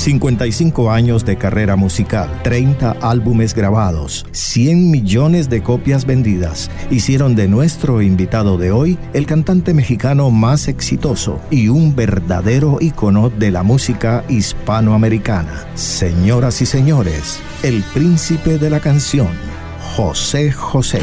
55 años de carrera musical, 30 álbumes grabados, 100 millones de copias vendidas, hicieron de nuestro invitado de hoy el cantante mexicano más exitoso y un verdadero ícono de la música hispanoamericana. Señoras y señores, el príncipe de la canción, José José.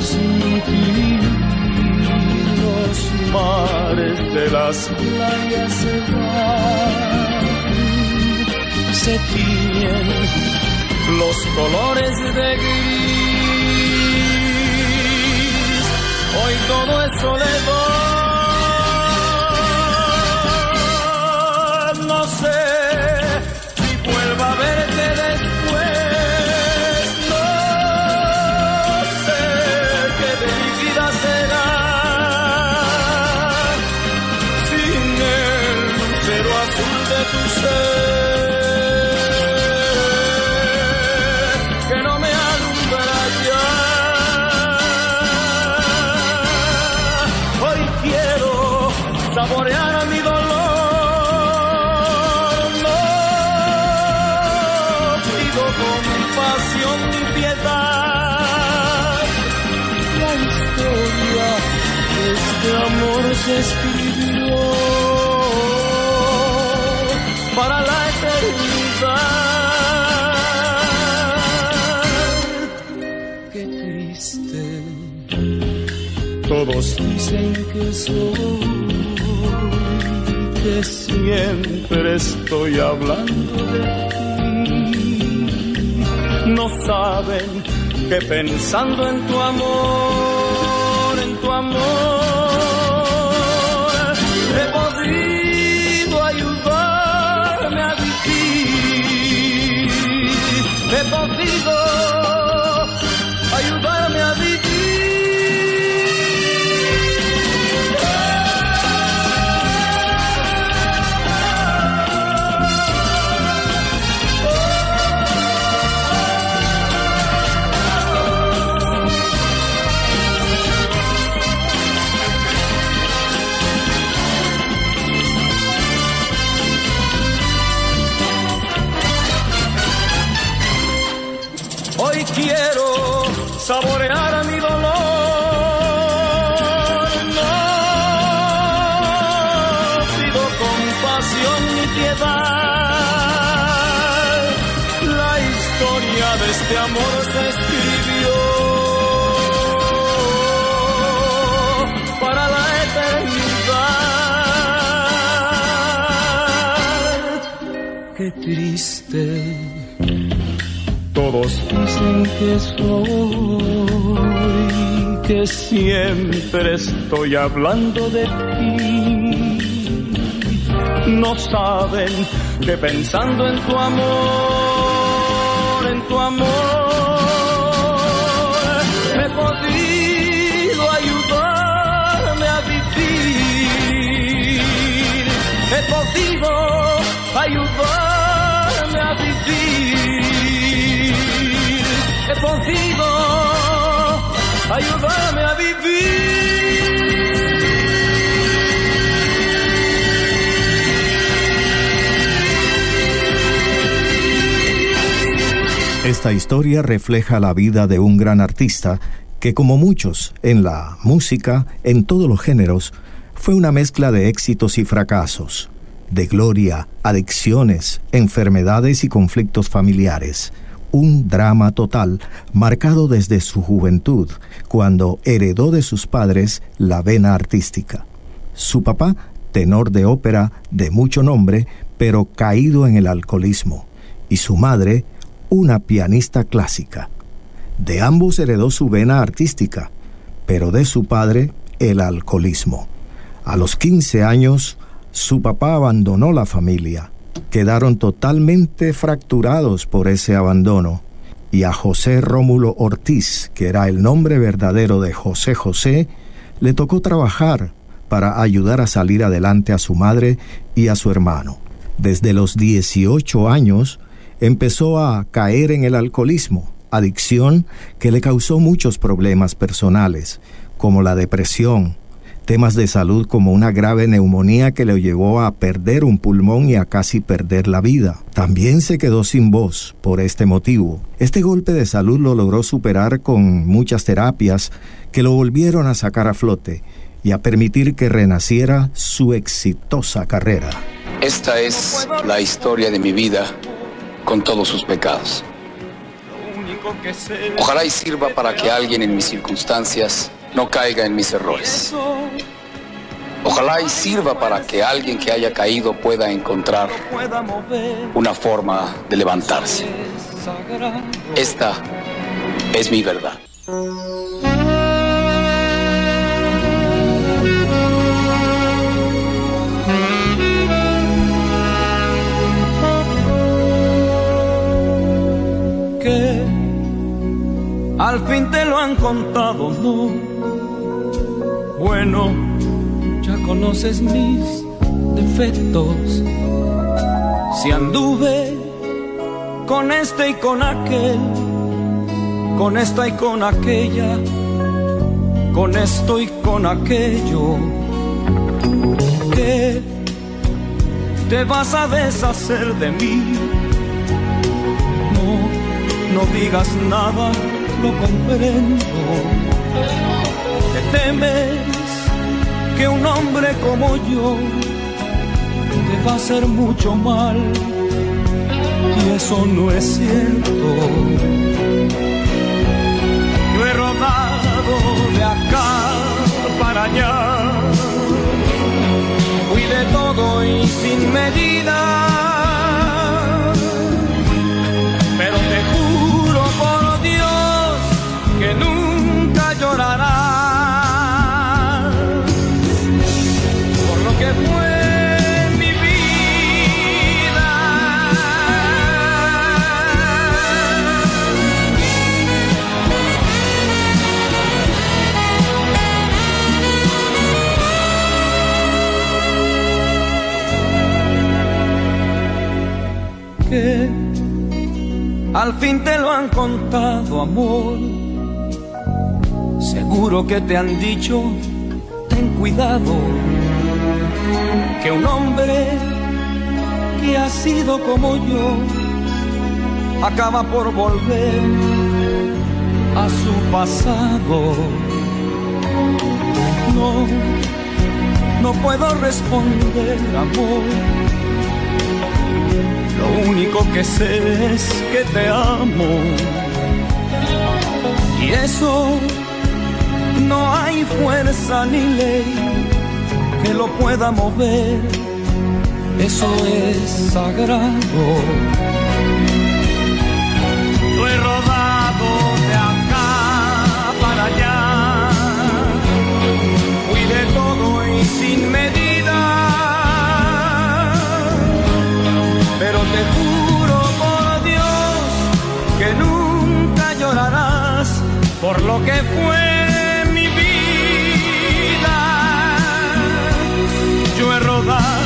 Sin ti. Los mares de las playas se van, se tiñen los colores de gris. Hoy todo es soledad. Saborear mi dolor. No pido compasión ni piedad. La historia de este amor se escribió para la eternidad. Qué triste. Todos dicen que soy, que siempre estoy hablando de ti. No saben que pensando en tu amor, triste todos dicen que soy, que siempre estoy hablando de ti. No saben que pensando en tu amor, en tu amor, he podido ayudarme a vivir. He podido ayudarme Esta historia refleja la vida de un gran artista que, como muchos en la música, en todos los géneros, fue una mezcla de éxitos y fracasos, de gloria, adicciones, enfermedades y conflictos familiares. Un drama total marcado desde su juventud, cuando heredó de sus padres la vena artística. Su papá, tenor de ópera de mucho nombre, pero caído en el alcoholismo, y su madre, una pianista clásica. De ambos heredó su vena artística, pero de su padre el alcoholismo. A los 15 años, su papá abandonó la familia. Quedaron totalmente fracturados por ese abandono. Y a José Rómulo Ortiz, que era el nombre verdadero de José José, le tocó trabajar para ayudar a salir adelante a su madre y a su hermano. Desde los 18 años empezó a caer en el alcoholismo, adicción que le causó muchos problemas personales, como la depresión, temas de salud como una grave neumonía que le llevó a perder un pulmón y a casi perder la vida. También se quedó sin voz por este motivo. Este golpe de salud lo logró superar con muchas terapias que lo volvieron a sacar a flote y a permitir que renaciera su exitosa carrera. Esta es la historia de mi vida con todos sus pecados. Ojalá y sirva para que alguien en mis circunstancias no caiga en mis errores. Ojalá y sirva para que alguien que haya caído pueda encontrar una forma de levantarse. Esta es mi verdad. Al fin te lo han contado, ¿no? Bueno, ya conoces mis defectos. Si anduve con este y con aquel, con esta y con aquella, con esto y con aquello, que te vas a deshacer de mí. No, no digas nada, lo comprendo. Te temes que un hombre como yo te va a hacer mucho mal y eso no es cierto. Yo he rodado de acá para allá, fui de todo y sin medida, al fin te lo han contado, amor. Seguro que te han dicho, ten cuidado, que un hombre que ha sido como yo acaba por volver a su pasado. No, no puedo responder, amor. Lo único que sé es que te amo. Y eso no hay fuerza ni ley que lo pueda mover. Eso es sagrado. Yo he rodado de acá para allá. Fui de todo y sin medida. Pero te juro por Dios que nunca llorarás por lo que fue mi vida. Yo he rodado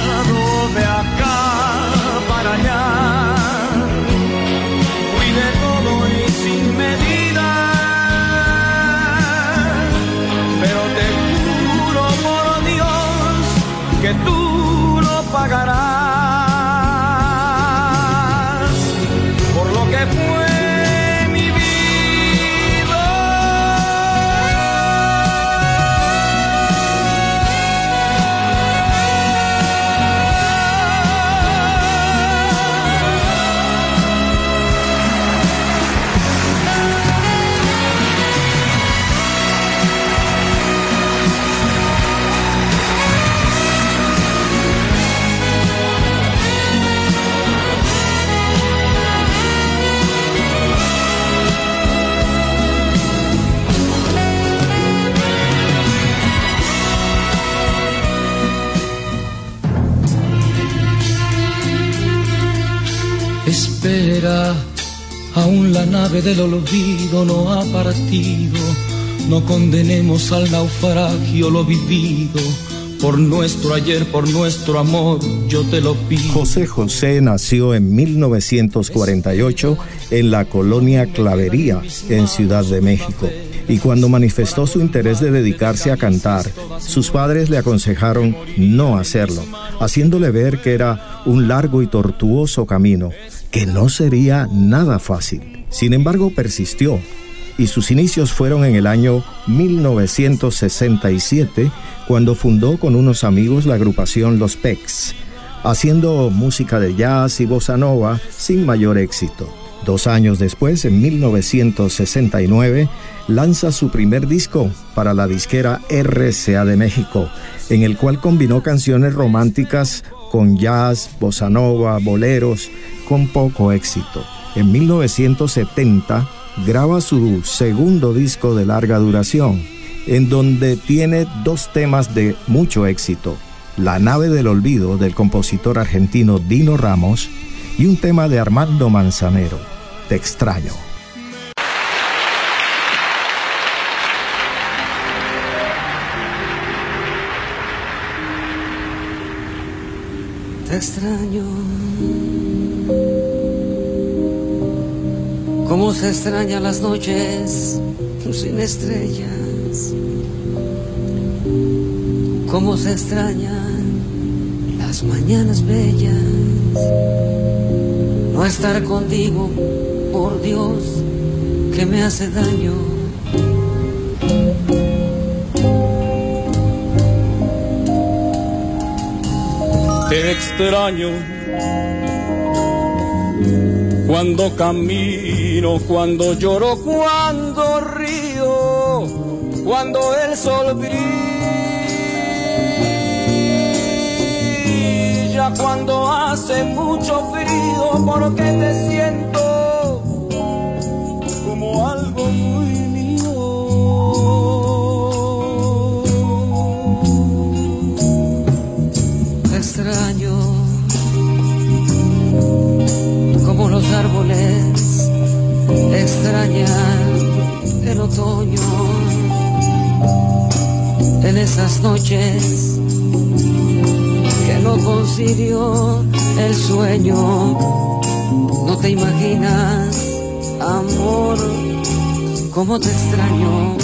No condenemos al naufragio lo vivido. Por nuestro ayer, por nuestro amor, yo te lo pido. José José nació en 1948 en la colonia Clavería, en Ciudad de México y cuando manifestó su interés de dedicarse a cantar, sus padres le aconsejaron no hacerlo, haciéndole ver que era un largo y tortuoso camino, que no sería nada fácil. Sin embargo, persistió y sus inicios fueron en el año 1967, cuando fundó con unos amigos la agrupación Los Pecs, haciendo música de jazz y bossa nova sin mayor éxito. Dos años después, en 1969, lanza su primer disco para la disquera RCA de México, en el cual combinó canciones románticas con jazz, bossa nova, boleros, con poco éxito. En 1970 graba su segundo disco de larga duración, en donde tiene dos temas de mucho éxito, La nave del olvido del compositor argentino Dino Ramos y un tema de Armando Manzanero. Te extraño. Te extraño. Cómo se extrañan las noches sin estrellas. Cómo se extrañan las mañanas bellas. No estar contigo por Dios que me hace daño. Te extraño cuando camino, cuando lloro, cuando río, cuando el sol brilla, cuando hace mucho frío, porque te siento el otoño en esas noches que no concilió el sueño. No te imaginas, amor cómo te extraño.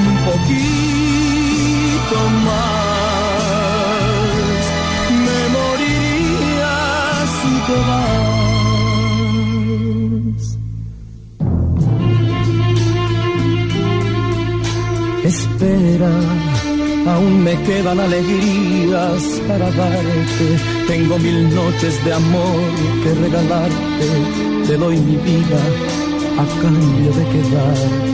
un poquito más. Me moriría si te vas. Espera aún me quedan alegrías para darte. Tengo mil noches de amor que regalarte. Te doy mi vida a cambio de quedarte.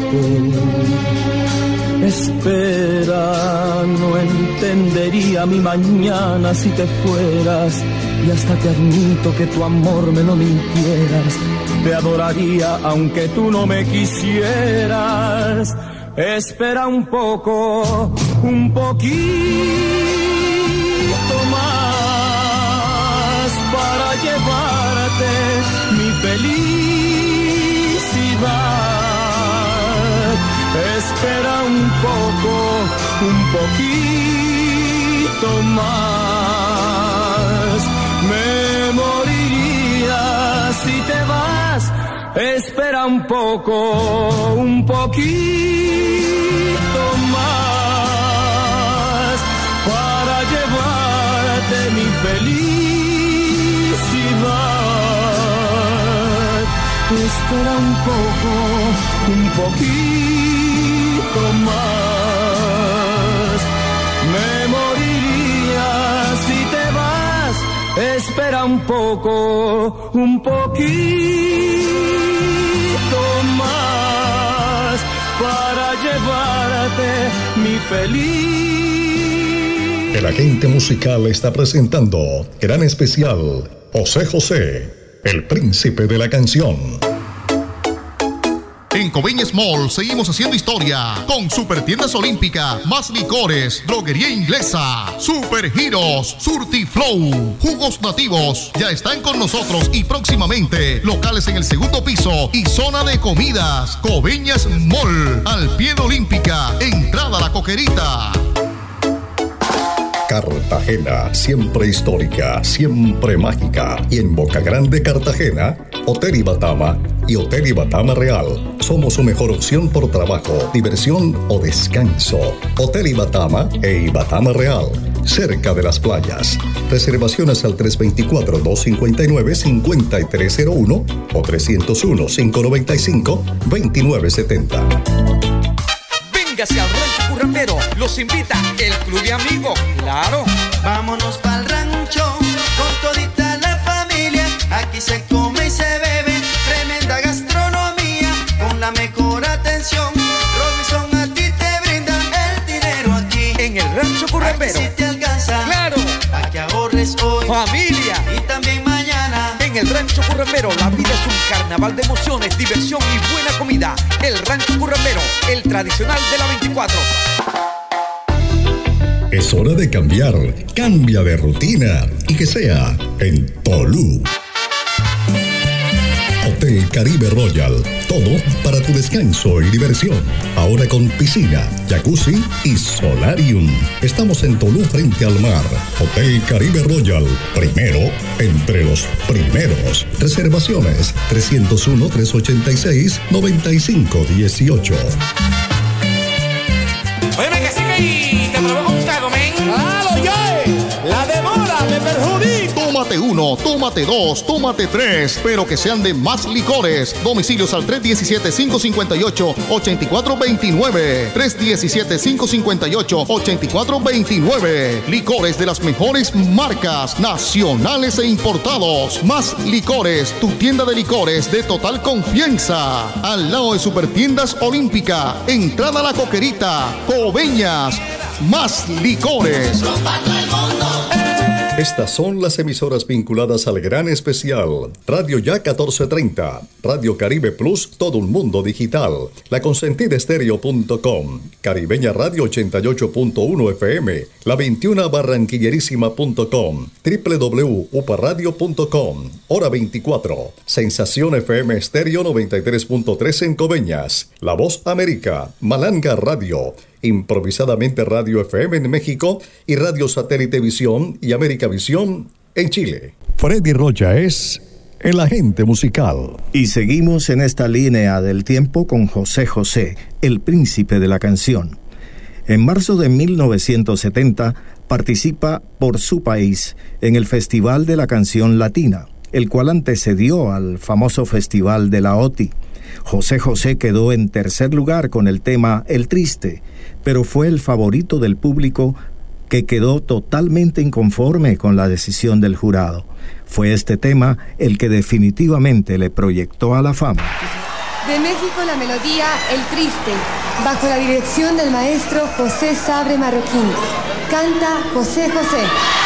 Espera, no entendería mi mañana si te fueras. Y hasta te admito que tu amor me lo mintieras. Te adoraría aunque tú no me quisieras. Espera un poco, un poquito más para llevarte mi Espera un poco, un poquito más. Me moriría si te vas. Espera un poco, un poquito Espera un poco, un poquito más. Me moriría si te vas. Espera un poco, un poquito más para llevarte mi felicidad el agente musical está presentando gran especial José José, el príncipe de la canción. En Coveñas Mall seguimos haciendo historia con Super Tiendas Olímpica, más licores, droguería inglesa, Super Giros, Surti Flow, jugos nativos. Ya están con nosotros y próximamente locales en el segundo piso y zona de comidas. Coveñas Mall, al pie de Olímpica, entrada a la coquerita. Cartagena, siempre histórica, siempre mágica. Y en Boca Grande, Cartagena, Hotel Ibatama y Hotel Ibatama Real. Somos su mejor opción por trabajo, diversión o descanso. Hotel Ibatama e Ibatama Real, cerca de las playas. Reservaciones al 324-259-5301 o 301-595-2970. Véngase al rancho los invita el club de amigos, claro. Vámonos pa'l rancho con todita la familia. Aquí se come y se bebe, tremenda gastronomía con la mejor atención. Robinson a ti te brinda el dinero aquí. En el rancho currambero. Rancho currambero la vida es un carnaval de emociones, diversión y buena comida. El rancho currambero, el tradicional de la 24. Es hora de cambiar. Cambia de rutina y que sea en Tolú. Hotel Caribe Royal. Todo para tu descanso y diversión. Ahora con piscina, jacuzzi y solarium. Estamos en Tolú frente al mar. Hotel Caribe Royal. Primero entre los primeros. Reservaciones 301-386-9518. Óyeme que sí que y te provoca un trago, men. ¡Claro, yo! La demora me perjudica. Tómate uno, tómate dos, tómate tres, pero que sean de más licores. Domicilios al 317-558-8429. 317-558-8429. Licores de las mejores marcas, nacionales e importados. Más licores, tu tienda de licores de total confianza. Al lado de Supertiendas Olímpica, entrada a la coquerita, Coveñas. Más licores. Estas son las emisoras vinculadas al gran especial. Radio Ya 1430, Radio Caribe Plus, todo un mundo digital. La consentidestereo.com, Caribeña Radio 88.1 FM, La 21 Barranquillerísima.com, www.uparadio.com, Hora 24, Sensación FM Estéreo 93.3 en Coveñas, La Voz América, Malanga Radio, Improvisadamente Radio FM en México y Radio Satélite Visión y América Visión en Chile. Freddy Rocha es el agente musical. Y seguimos en esta línea del tiempo con José José, el príncipe de la canción. En marzo de 1970 participa por su país en el Festival de la Canción Latina, el cual antecedió al famoso Festival de la OTI. José José quedó en tercer lugar con el tema El Triste, pero fue el favorito del público que quedó totalmente inconforme con la decisión del jurado. Fue este tema el que definitivamente le proyectó a la fama. De México la melodía El Triste, bajo la dirección del maestro José Sabre Marroquín. Canta José José.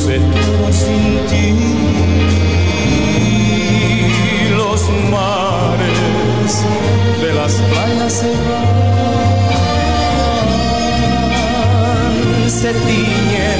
luce todo sin ti. Los mares de las playas se van, se tiñen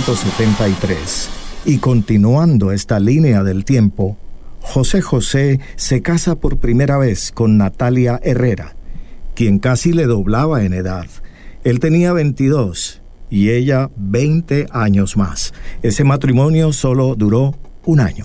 1973. Y continuando esta línea del tiempo, José José se casa por primera vez con Natalia Herrera, quien casi le doblaba en edad. Él tenía 22 y ella 20 años más. Ese matrimonio solo duró un año.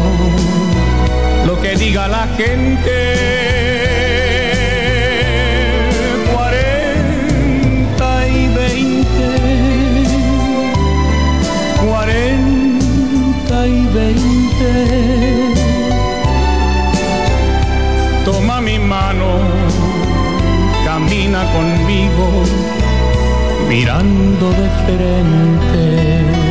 diga la gente. Cuarenta y veinte, cuarenta y veinte. Toma mi mano, camina conmigo, mirando de frente.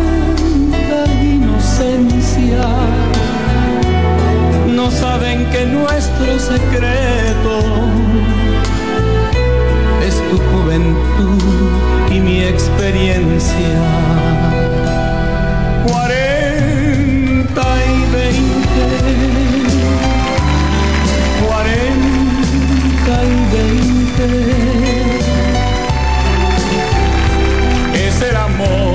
no saben que nuestro secreto es tu juventud y mi experiencia. Cuarenta y veinte, cuarenta y veinte. Es el amor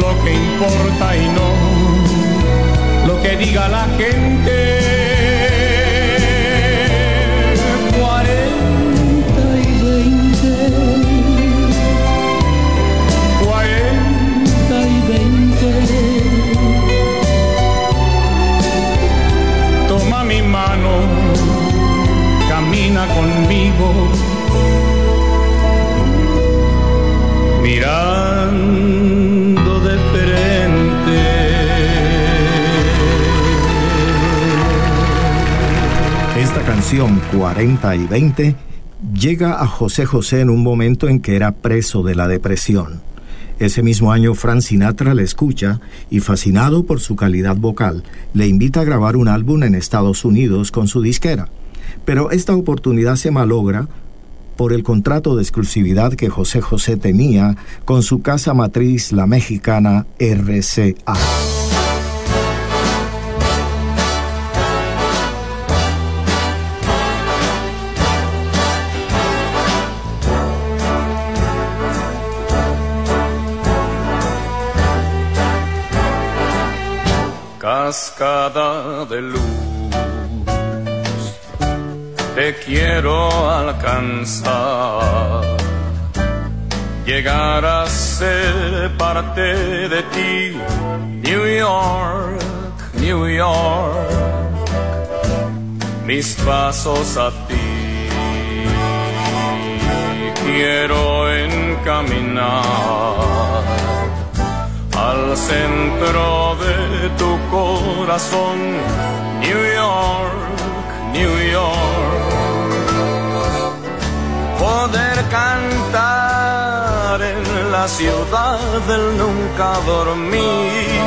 lo que importa y no que diga la gente. Cuarenta y veinte, cuarenta y veinte. Toma mi mano, camina conmigo. Canción 40 y 20 llega a José José en un momento en que era preso de la depresión. Ese mismo año Frank Sinatra le escucha y fascinado por su calidad vocal, le invita a grabar un álbum en Estados Unidos con su disquera. Pero esta oportunidad se malogra por el contrato de exclusividad que José José tenía con su casa matriz, la mexicana RCA. Cascada de luz. Te quiero alcanzar llegar a ser parte de ti. New York, New York, mis pasos a ti. Quiero encaminar al centro de tu corazón, New York, New York. Poder cantar en la ciudad del nunca dormir.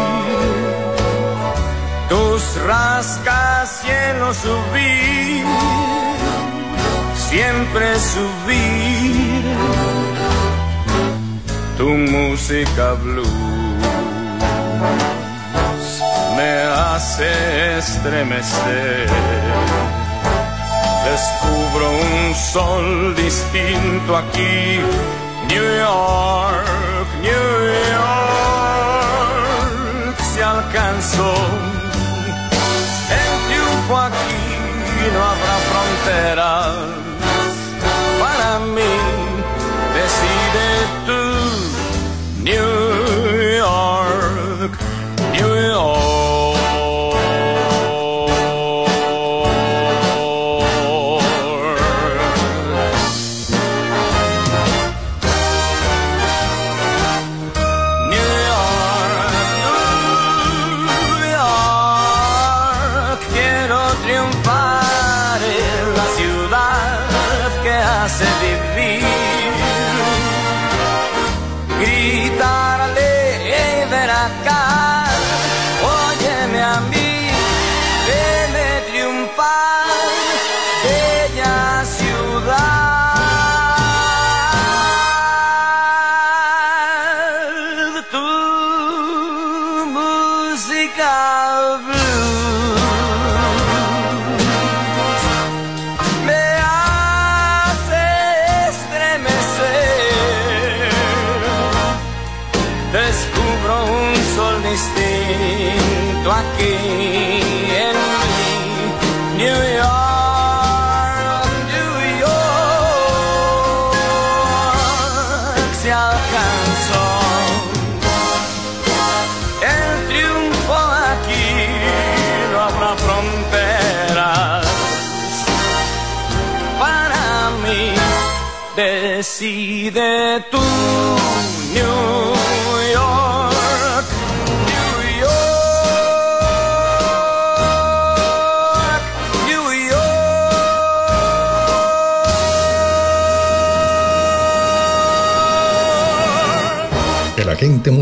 Tus rascacielos subir, siempre subir. Tu música blue me hace estremecer. Descubro un sol distinto aquí, New York, New York, se alcanzó. El triunfo aquí no habrá fronteras. New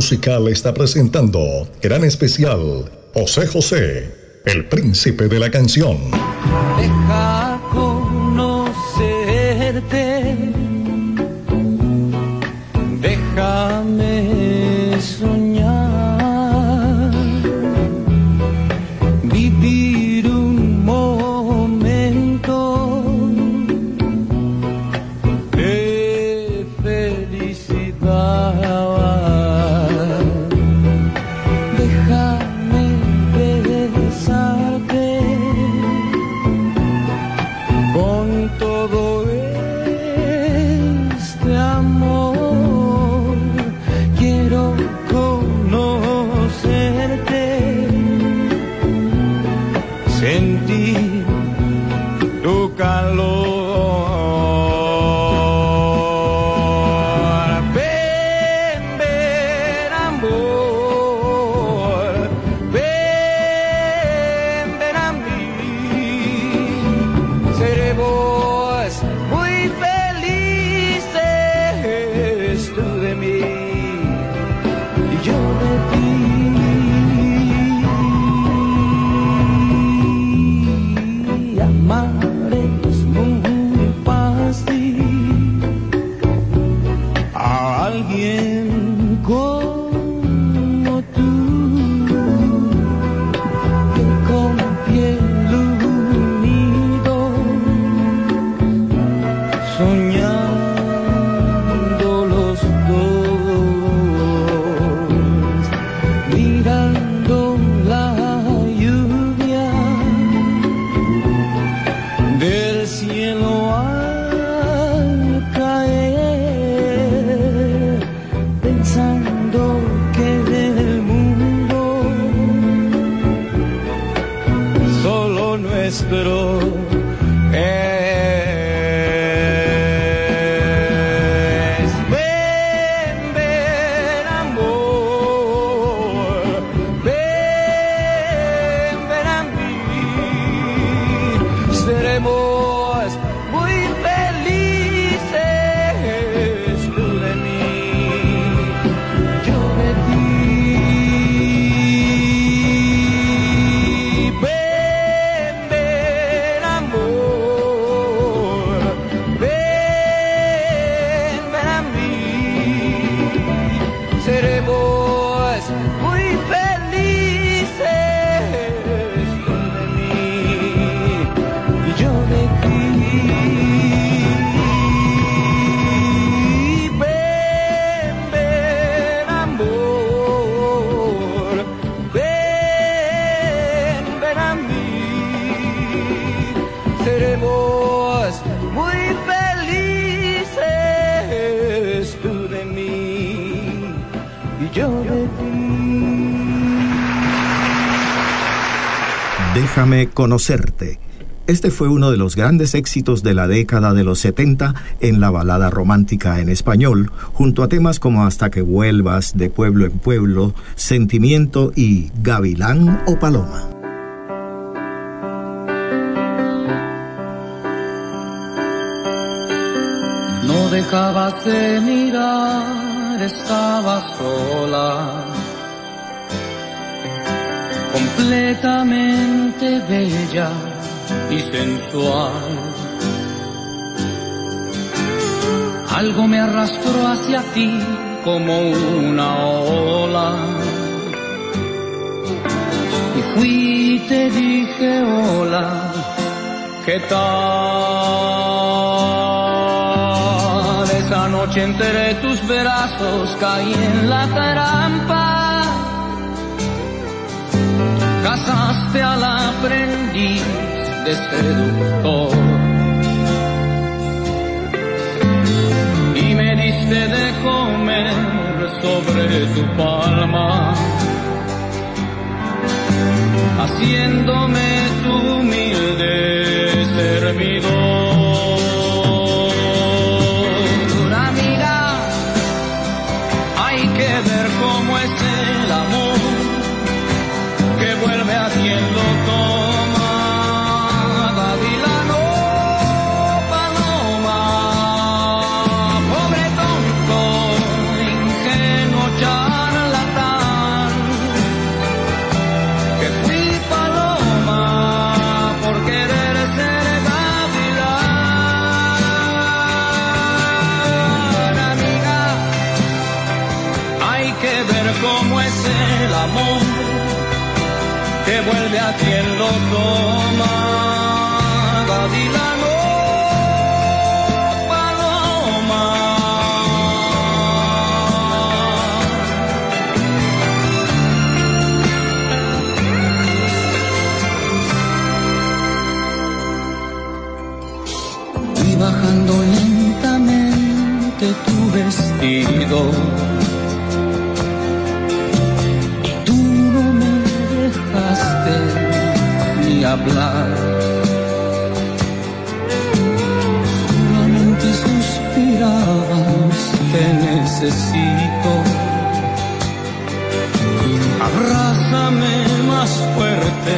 musical está presentando gran especial José José, el príncipe de la canción. Conocerte. Este fue uno de los grandes éxitos de la década de los 70 en la balada romántica en español, junto a temas como Hasta que vuelvas, De pueblo en pueblo, Sentimiento y Gavilán o Paloma. No dejabas de mirar, estabas sola, completamente bella y sensual. Algo me arrastró hacia ti como una ola. Y fui y te dije hola, ¿qué tal? Esa noche entre tus brazos caí en la trampa. Casaste al aprendiz de seductor. Y me diste de comer sobre tu palma haciéndome tu humilde servidor. Lo toma. Paloma. y bajando lentamente tu vestido. Hablar. Solamente suspirabas, te necesito. Abrázame más fuerte,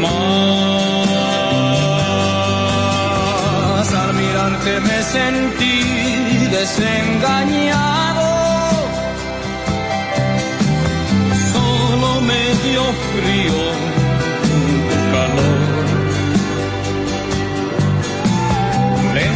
más al mirarte me sentí desengañado. Solo me dio frío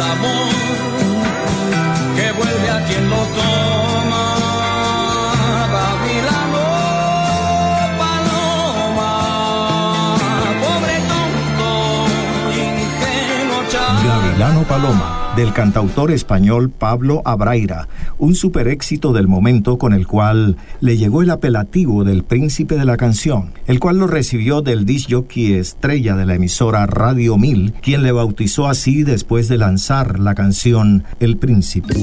amor que vuelve a quien lo toma. Gavilano Paloma, pobre tonto, ingenuo. Gavilano Paloma del cantautor español Pablo Abraira, un super éxito del momento con el cual le llegó el apelativo del príncipe de la canción, el cual lo recibió del disc jockey estrella de la emisora Radio 1000, quien le bautizó así después de lanzar la canción El Príncipe.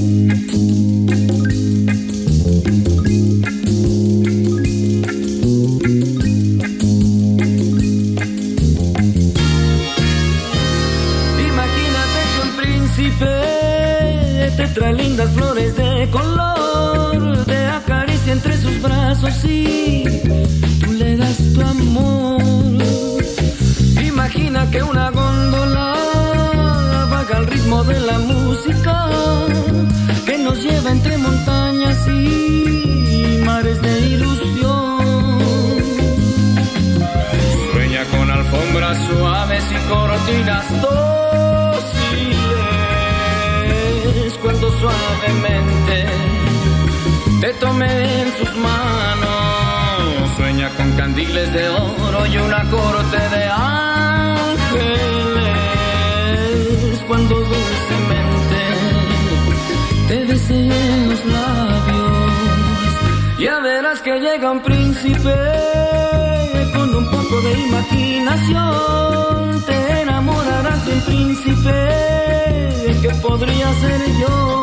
Y tú le das tu amor. Imagina que una góndola vaga al ritmo de la música que nos lleva entre montañas y mares de ilusión. Sueña con alfombras suaves y cortinas cuando suavemente te tomé en sus manos. Sueña con candiles de oro y una corte de ángeles. Cuando dulcemente te besé en los labios. Ya verás que llega un príncipe con un poco de imaginación. Te enamorarás de un príncipe que podría ser yo.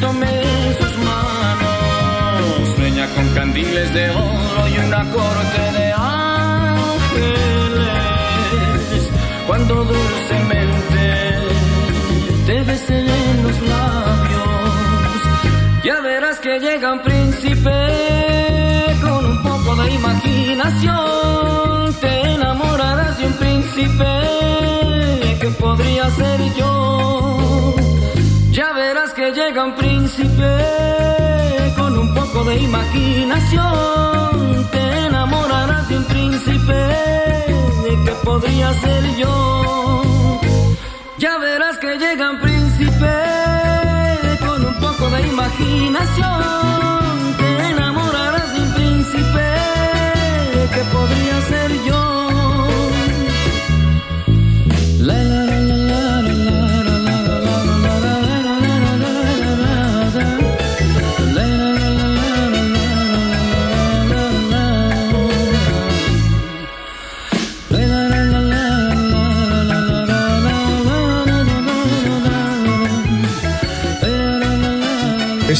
Tomé sus manos, sueña con candiles de oro y una corte de ángeles, cuando dulcemente te besé en los labios, ya verás que llega un príncipe con un poco de imaginación, te enamorarás de un príncipe que podría ser yo que llega un príncipe con un poco de imaginación. Te enamorarás de un príncipe que podría ser yo. Ya verás que llega un príncipe con un poco de imaginación.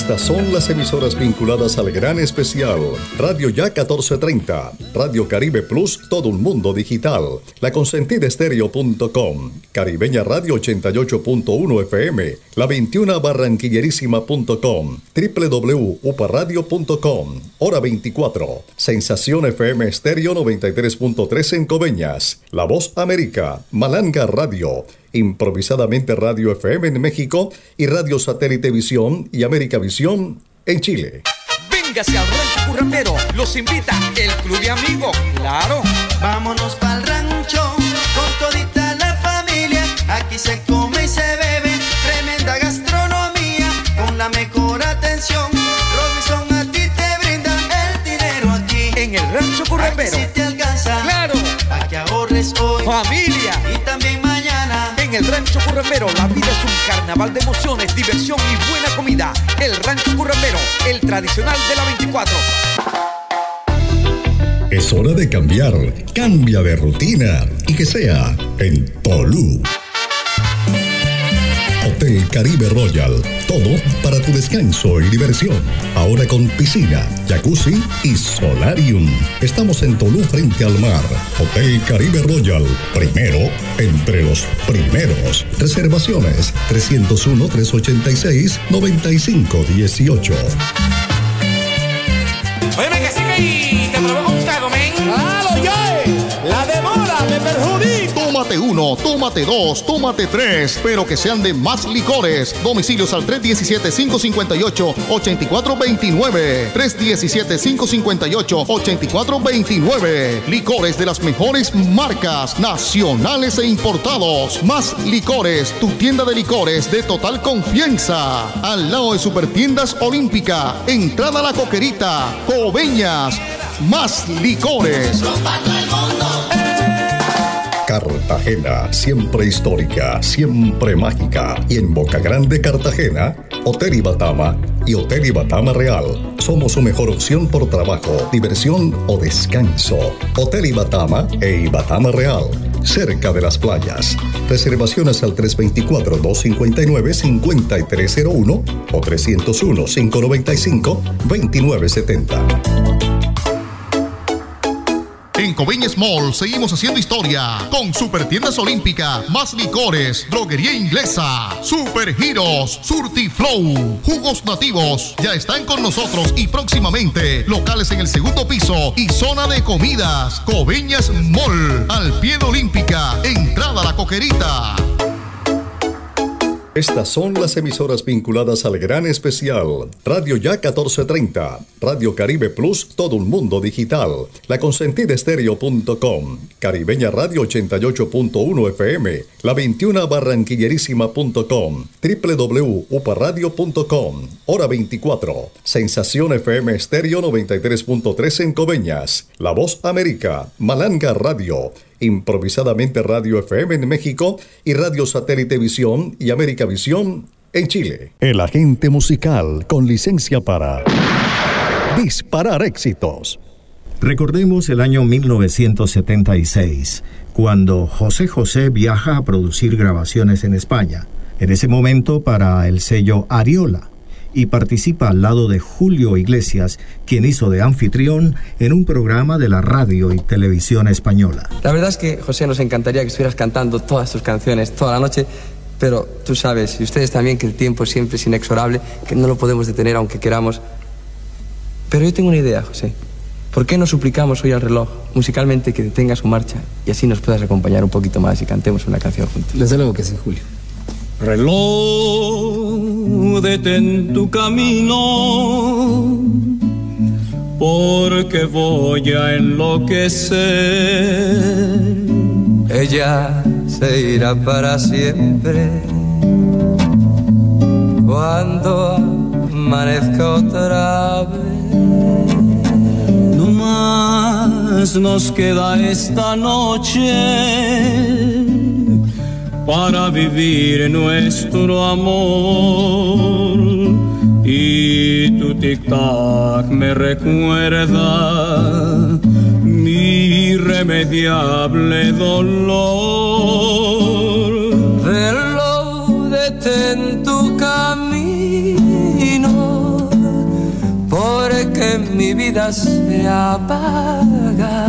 Estas son las emisoras vinculadas al gran especial. Radio Ya 1430, Radio Caribe Plus, todo un mundo digital. La consentidestereo.com, Caribeña Radio 88.1 FM, La 21 Barranquillerísima.com, www.uparadio.com, Hora 24, Sensación FM Estéreo 93.3 en Coveñas, La Voz América, Malanga Radio, improvisadamente Radio FM en México y Radio Satélite Visión y América Visión en Chile. Véngase al rancho currambero, los invita el club de amigos, claro. Vámonos pa'l rancho con todita la familia, aquí se come y se bebe, tremenda gastronomía, con la mejor atención. Robinson a ti te brinda el dinero aquí. En el rancho currambero. Rancho Currambero la vida es un carnaval de emociones, diversión y buena comida. El Rancho Currambero, el tradicional de la 24. Es hora de cambiar. Cambia de rutina y que sea en Tolú. Hotel Caribe Royal. Todo para tu descanso y diversión. Ahora con piscina, jacuzzi y solarium. Estamos en Tolú frente al mar. Hotel Caribe Royal. Primero entre los primeros. Reservaciones 301-386-9518. Oye, que sí que te provoca un trago, men. ¡Claro, yo! La demora me perjudica. Tómate uno, tómate dos, tómate tres, pero que sean de más licores. Domicilios al 317-558-8429. 317-558-8429. Licores de las mejores marcas, nacionales e importados. Más licores, tu tienda de licores de total confianza. Al lado de Supertiendas Olímpica, entrada a la coquerita, Coveñas. Más licores. Cartagena, siempre histórica, siempre mágica. Y en Boca Grande, Cartagena, Hotel Ibatama y Hotel Ibatama Real. Somos su mejor opción por trabajo, diversión o descanso. Hotel Ibatama e Ibatama Real, cerca de las playas. Reservaciones al 324-259-5301 o 301-595-2970. En Coveñas Mall seguimos haciendo historia con Supertiendas Olímpica, más licores, droguería inglesa, Super Giros, Surtiflow, jugos nativos. Ya están con nosotros y próximamente locales en el segundo piso y zona de comidas. Coveñas Mall, al pie de Olímpica, entrada a la coquerita. Estas son las emisoras vinculadas al gran especial. Radio Ya 1430, Radio Caribe Plus, todo un mundo digital. La consentidestereo.com, Caribeña Radio 88.1 FM, La 21 Barranquillerísima.com, www.uparadio.com, Hora 24, Sensación FM Estéreo 93.3 en Coveñas, La Voz América, Malanga Radio, Improvisadamente Radio FM en México y Radio Satélite Visión y América Visión en Chile. El agente musical con licencia para disparar éxitos. Recordemos el año 1976, cuando José José viaja a producir grabaciones en España, en ese momento para el sello Ariola y participa al lado de Julio Iglesias, quien hizo de anfitrión en un programa de la radio y televisión española. La verdad es que, José, nos encantaría que estuvieras cantando todas tus canciones toda la noche, pero tú sabes, y ustedes también, que el tiempo siempre es inexorable, que no lo podemos detener aunque queramos. Pero yo tengo una idea, José. ¿Por qué no suplicamos hoy al reloj, musicalmente, que detenga su marcha y así nos puedas acompañar un poquito más y cantemos una canción juntos? Desde luego que sí, Julio. Reloj, detén tu camino, porque voy a enloquecer. Ella se irá para siempre cuando amanezca otra vez. No más nos queda esta noche para vivir nuestro amor. Y tu tic-tac me recuerda mi irremediable dolor. Reloj, detén tu camino, porque mi vida se apaga.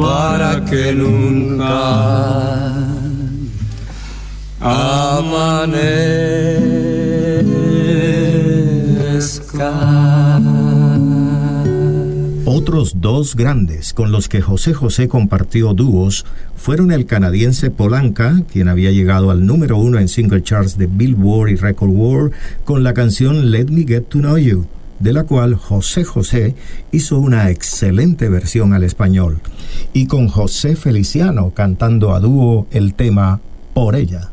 para que nunca amanezca. Otros dos grandes con los que José José compartió dúos fueron el canadiense Polanca, quien había llegado al número uno en single charts de Billboard y Record World con la canción Let Me Get to Know You, de la cual José José hizo una excelente versión al español, y con José Feliciano cantando a dúo el tema Por ella.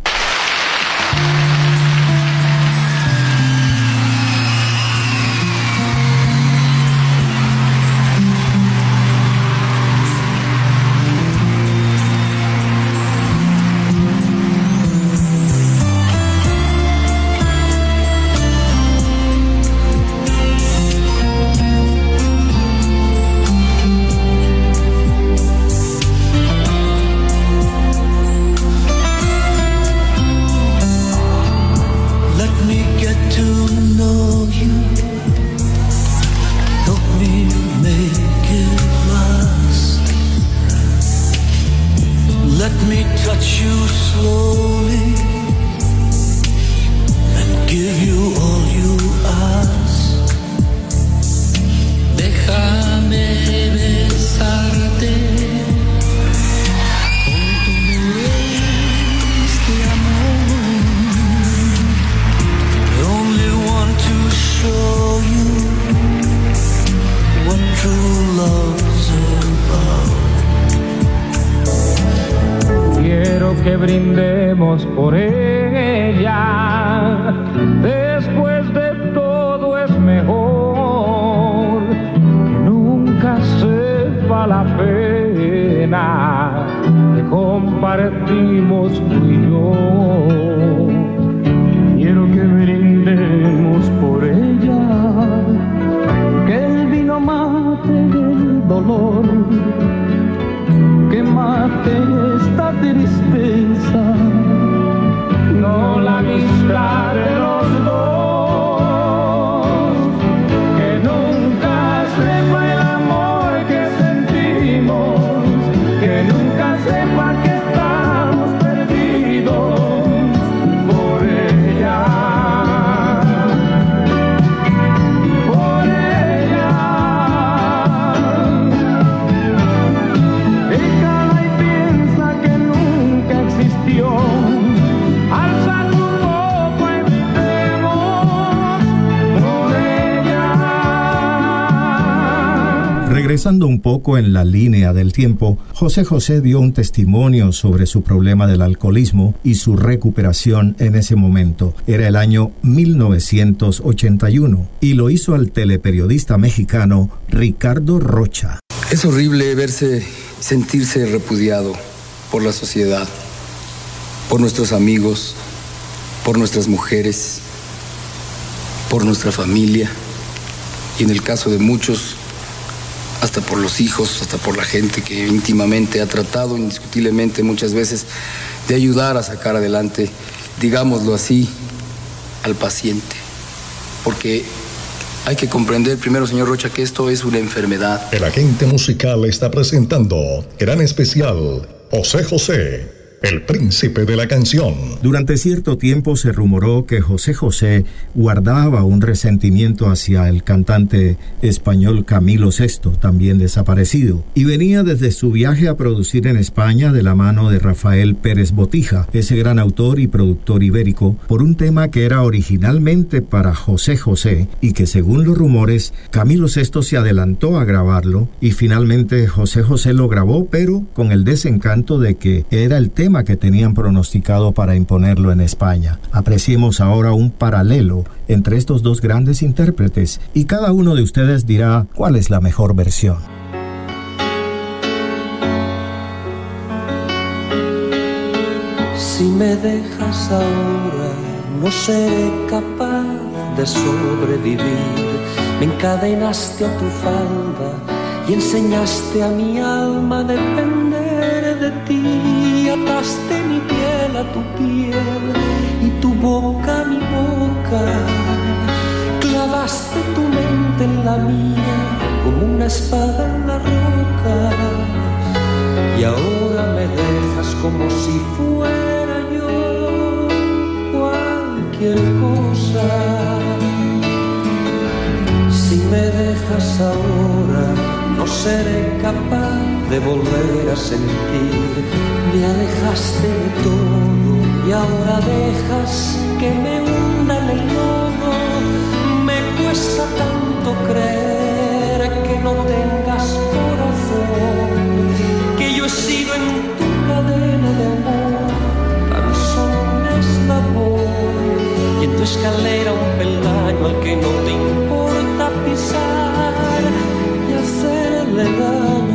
Un poco en la línea del tiempo, José José dio un testimonio sobre su problema del alcoholismo y su recuperación en ese momento. Era el año 1981 y lo hizo al teleperiodista mexicano Ricardo Rocha. Es horrible verse, sentirse repudiado por la sociedad, por nuestros amigos, por nuestras mujeres, por nuestra familia y en el caso de muchos, hasta por los hijos, hasta por la gente que íntimamente ha tratado indiscutiblemente muchas veces de ayudar a sacar adelante, digámoslo así, al paciente. Porque hay que comprender primero, señor Rocha, que esto es una enfermedad. El agente musical está presentando gran especial José José, el príncipe de la canción. Durante cierto tiempo se rumoró que José José guardaba un resentimiento hacia el cantante español Camilo VI, también desaparecido, y venía desde su viaje a producir en España de la mano de Rafael Pérez Botija, ese gran autor y productor ibérico, por un tema que era originalmente para José José y que según los rumores Camilo VI se adelantó a grabarlo y finalmente José José lo grabó pero con el desencanto de que era el tema que tenían pronosticado para imponerlo en España. Apreciemos ahora un paralelo entre estos dos grandes intérpretes y cada uno de ustedes dirá cuál es la mejor versión. Si me dejas ahora, no seré capaz de sobrevivir. Me encadenaste a tu falda y enseñaste a mi alma a depender de ti. Ataste mi piel a tu piel y tu boca a mi boca. Clavaste tu mente en la mía como una espada en la roca. Y ahora me dejas como si fuera yo cualquier cosa. Si me dejas ahora, no seré capaz de volver a sentir. Me alejaste de todo y ahora dejas que me hunda en el lodo. Me cuesta tanto creer que no tengas corazón, que yo he sido en tu cadena de amor tan solo un eslabón y en tu escalera un peldaño al que no te importa pisar y hacerle daño.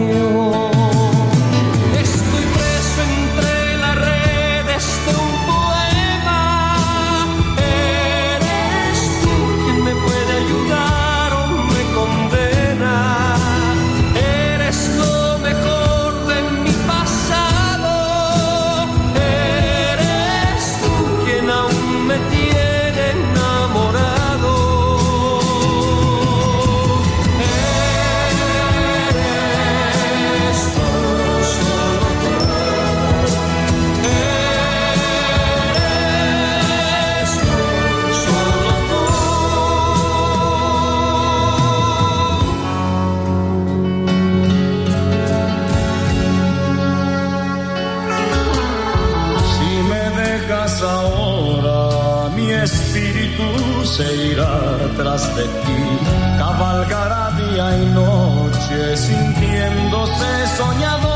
Cabalgará día y noche noche sintiéndose soñador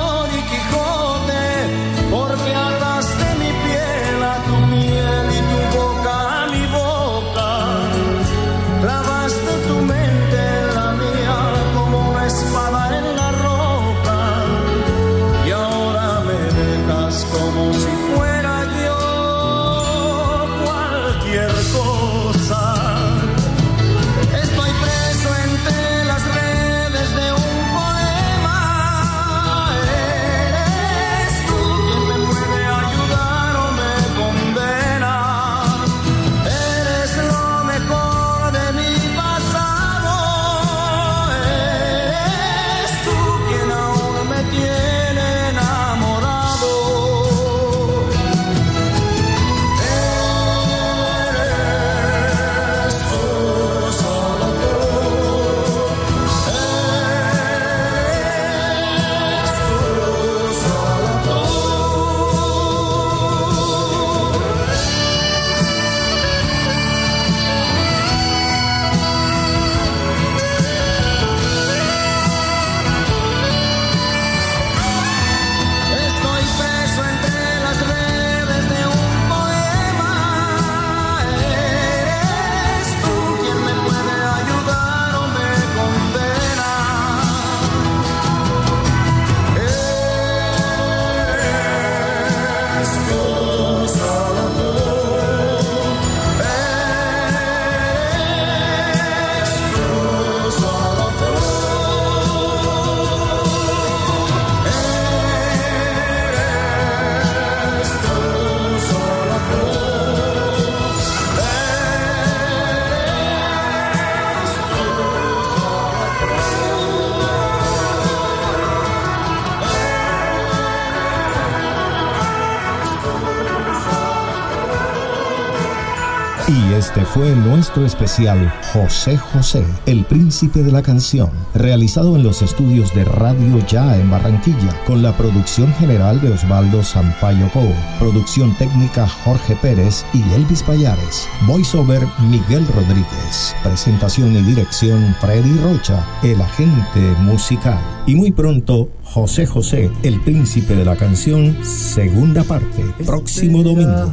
fue nuestro especial José José, el príncipe de la canción, realizado en los estudios de Radio Ya en Barranquilla, con la producción general de Osvaldo Sampaio Co, producción técnica Jorge Pérez y Elvis Payares, voiceover Miguel Rodríguez, presentación y dirección Freddy Rocha, el agente musical. Y muy pronto, José José, el príncipe de la canción, segunda parte, próximo domingo.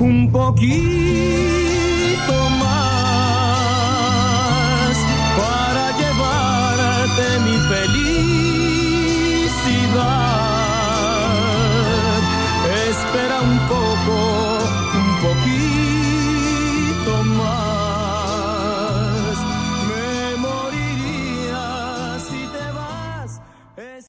un poquito